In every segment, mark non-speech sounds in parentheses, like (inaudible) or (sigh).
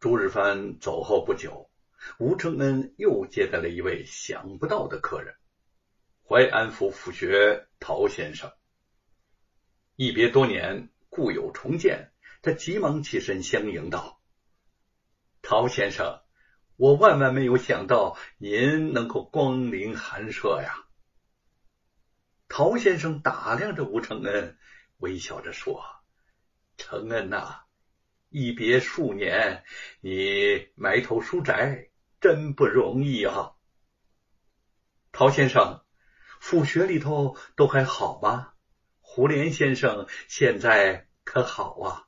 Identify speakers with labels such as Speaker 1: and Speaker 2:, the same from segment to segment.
Speaker 1: 朱日藩走后不久，吴承恩又接待了一位想不到的客人——淮安府府学陶先生。一别多年，故友重见，他急忙起身相迎道：“陶先生，我万万没有想到您能够光临寒舍呀！”陶先生打量着吴承恩，微笑着说：“承恩呐。”一别数年，你埋头书宅，真不容易啊！陶先生，府学里头都还好吗？胡莲先生现在可好啊？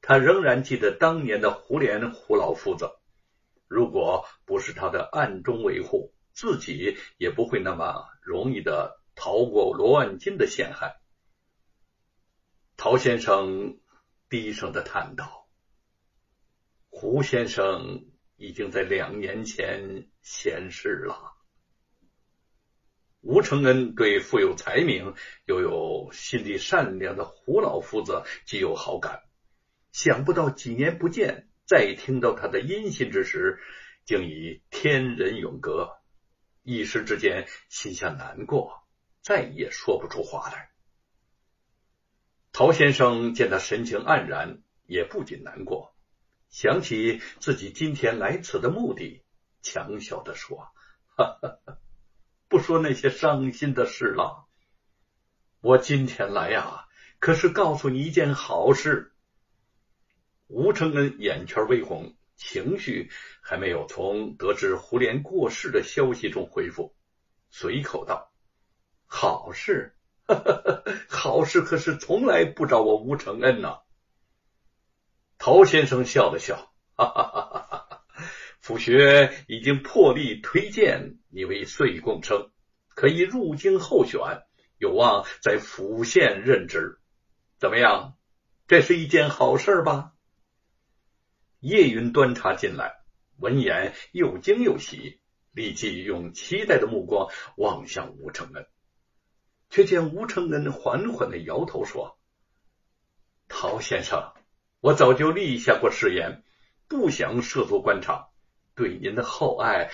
Speaker 1: 他仍然记得当年的胡莲胡老夫子，如果不是他的暗中维护，自己也不会那么容易的逃过罗万金的陷害。陶先生。低声的叹道：“胡先生已经在两年前仙逝了。”吴承恩对富有才名又有心地善良的胡老夫子极有好感，想不到几年不见，再听到他的音信之时，竟已天人永隔，一时之间心下难过，再也说不出话来。陶先生见他神情黯然，也不禁难过，想起自己今天来此的目的，强笑着说：“哈哈，不说那些伤心的事了。我今天来呀，可是告诉你一件好事。”吴承恩眼圈微红，情绪还没有从得知胡莲过世的消息中恢复，随口道：“好事。” (laughs) 好事可是从来不找我吴承恩呐。陶先生笑了笑，哈哈哈哈哈！府学已经破例推荐你为岁贡生，可以入京候选，有望在府县任职。怎么样？这是一件好事吧？叶云端茶进来，闻言又惊又喜，立即用期待的目光望向吴承恩。却见吴承恩缓缓的摇头说：“陶先生，我早就立下过誓言，不想涉足官场。对您的厚爱，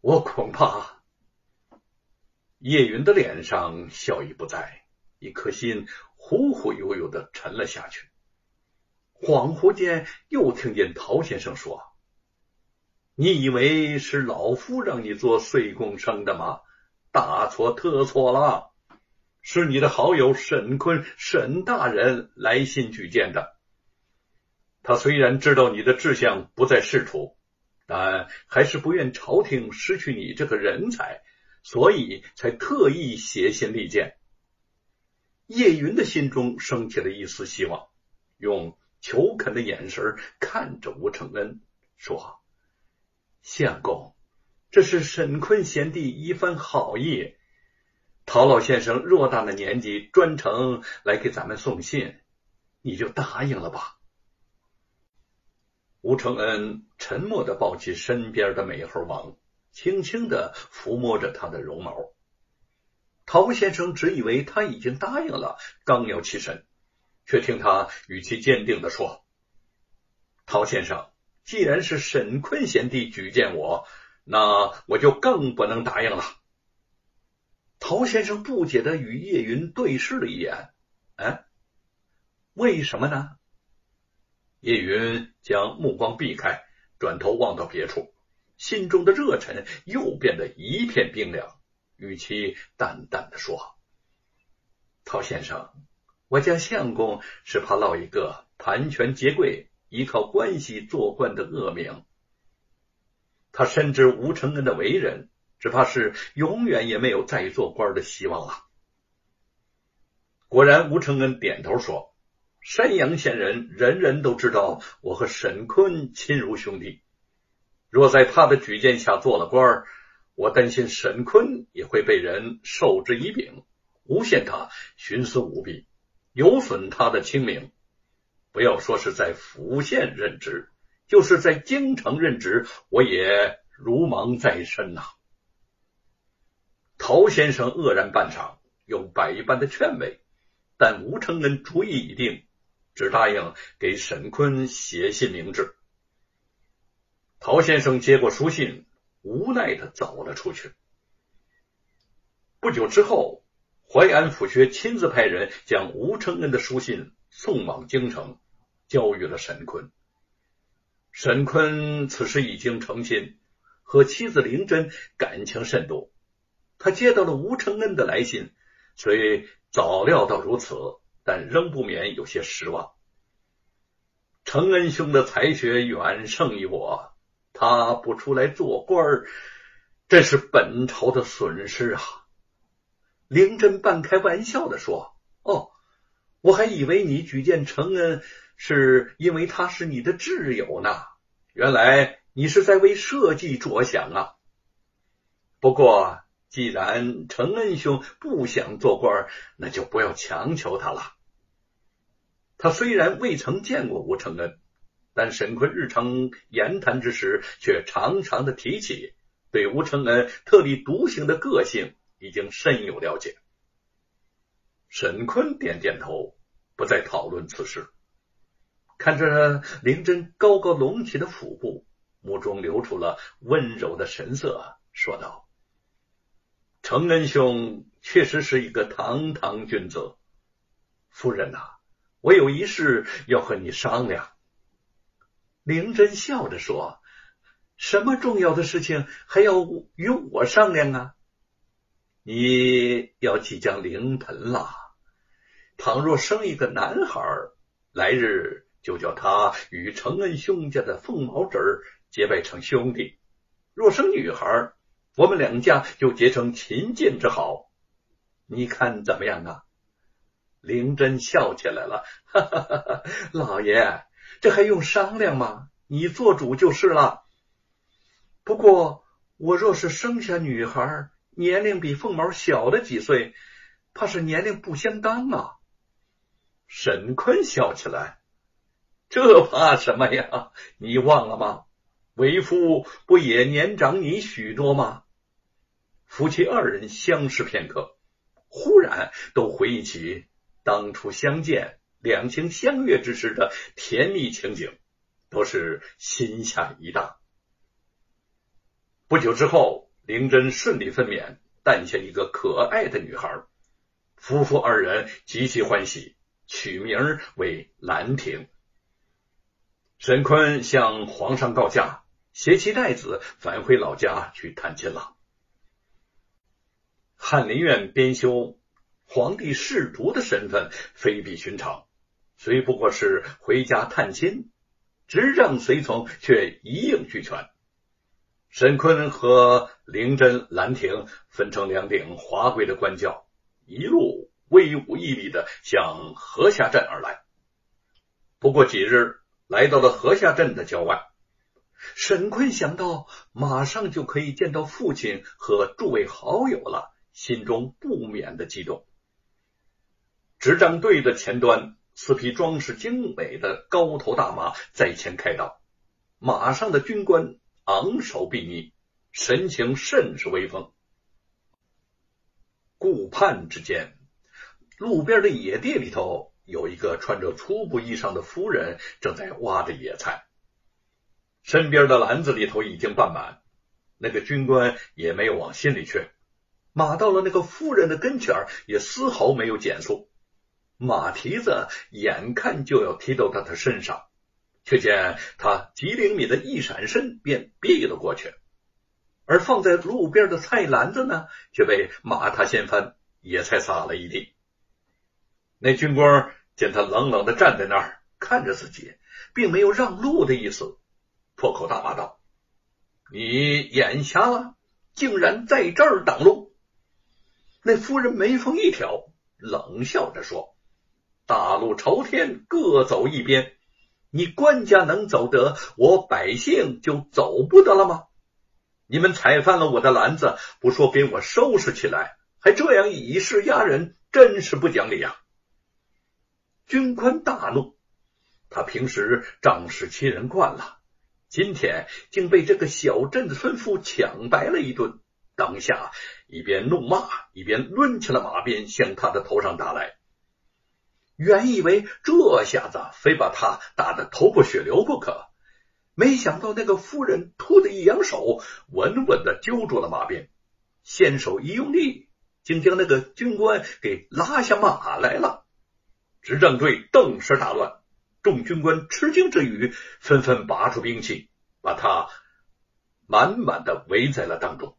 Speaker 1: 我恐怕……”叶云的脸上笑意不在，一颗心忽忽悠悠的沉了下去。恍惚间，又听见陶先生说：“你以为是老夫让你做岁贡生的吗？大错特错了。”是你的好友沈坤沈大人来信举荐的。他虽然知道你的志向不在仕途，但还是不愿朝廷失去你这个人才，所以才特意写信力荐。叶云的心中升起了一丝希望，用求恳的眼神看着吴承恩，说：“相公，这是沈坤贤弟一番好意。”陶老先生偌大的年纪，专程来给咱们送信，你就答应了吧。吴承恩沉默的抱起身边的美猴王，轻轻的抚摸着他的绒毛。陶先生只以为他已经答应了，刚要起身，却听他语气坚定的说：“陶先生，既然是沈坤贤弟举荐我，那我就更不能答应了。”陶先生不解的与叶云对视了一眼，哎，为什么呢？叶云将目光避开，转头望到别处，心中的热忱又变得一片冰凉，语气淡淡的说：“陶先生，我家相公是怕落一个盘权结贵、依靠关系做官的恶名。他深知吴承恩的为人。”只怕是永远也没有再做官的希望了。果然，吴承恩点头说：“山阳县人人人都知道我和沈坤亲如兄弟，若在他的举荐下做了官，我担心沈坤也会被人授之以柄，诬陷他徇私舞弊，有损他的清名。不要说是在府县任职，就是在京城任职，我也如芒在身呐。”陶先生愕然半晌，有百般的劝慰，但吴承恩主意已定，只答应给沈坤写信明志。陶先生接过书信，无奈的走了出去。不久之后，淮安府学亲自派人将吴承恩的书信送往京城，交予了沈坤。沈坤此时已经成亲，和妻子灵珍感情甚笃。他接到了吴承恩的来信，虽早料到如此，但仍不免有些失望。承恩兄的才学远胜于我，他不出来做官儿，这是本朝的损失啊！灵珍半开玩笑的说：“哦，我还以为你举荐承恩。”是因为他是你的挚友呢，原来你是在为社稷着想啊。不过，既然承恩兄不想做官，那就不要强求他了。他虽然未曾见过吴承恩，但沈坤日常言谈之时却常常的提起，对吴承恩特立独行的个性已经深有了解。沈坤点点头，不再讨论此事。看着灵珍高高隆起的腹部，目中流出了温柔的神色，说道：“承恩兄确实是一个堂堂君子。夫人呐，我有一事要和你商量。”灵珍笑着说：“什么重要的事情还要与我商量啊？你要即将临盆了，倘若生一个男孩，来日……”就叫他与承恩兄家的凤毛侄结拜成兄弟。若生女孩，我们两家就结成秦晋之好。你看怎么样啊？灵真笑起来了，哈哈哈哈！老爷，这还用商量吗？你做主就是了。不过，我若是生下女孩，年龄比凤毛小了几岁，怕是年龄不相当啊。沈坤笑起来。这怕什么呀？你忘了吗？为夫不也年长你许多吗？夫妻二人相视片刻，忽然都回忆起当初相见、两情相悦之时的甜蜜情景，都是心下一荡。不久之后，灵珍顺利分娩，诞下一个可爱的女孩，夫妇二人极其欢喜，取名为兰亭。沈坤向皇上告假，携妻带子返回老家去探亲了。翰林院编修，皇帝侍读的身份非比寻常，虽不过是回家探亲，执杖随从却一应俱全。沈坤和灵珍、兰亭分成两顶华贵的官轿，一路威武屹立的向河下镇而来。不过几日。来到了河下镇的郊外，沈坤想到马上就可以见到父亲和诸位好友了，心中不免的激动。执仗队的前端，四匹装饰精美的高头大马在前开道，马上的军官昂首并立，神情甚是威风。顾盼之间，路边的野地里头。有一个穿着粗布衣裳的夫人正在挖着野菜，身边的篮子里头已经半满。那个军官也没有往心里去，马到了那个夫人的跟前也丝毫没有减速，马蹄子眼看就要踢到他的身上，却见他极灵敏的一闪身便避了过去，而放在路边的菜篮子呢，却被马踏掀翻，野菜撒了一地。那军官见他冷冷的站在那儿看着自己，并没有让路的意思，破口大骂道：“你眼瞎了，竟然在这儿挡路！”那夫人眉峰一挑，冷笑着说：“大路朝天，各走一边。你官家能走得，我百姓就走不得了吗？你们踩翻了我的篮子，不说给我收拾起来，还这样以势压人，真是不讲理啊！”军官大怒，他平时仗势欺人惯了，今天竟被这个小镇的村妇抢白了一顿，当下一边怒骂，一边抡起了马鞭向他的头上打来。原以为这下子非把他打得头破血流不可，没想到那个夫人突的一扬手，稳稳的揪住了马鞭，先手一用力，竟将那个军官给拉下马来了。执政队顿时大乱，众军官吃惊之余，纷纷拔出兵器，把他满满的围在了当中。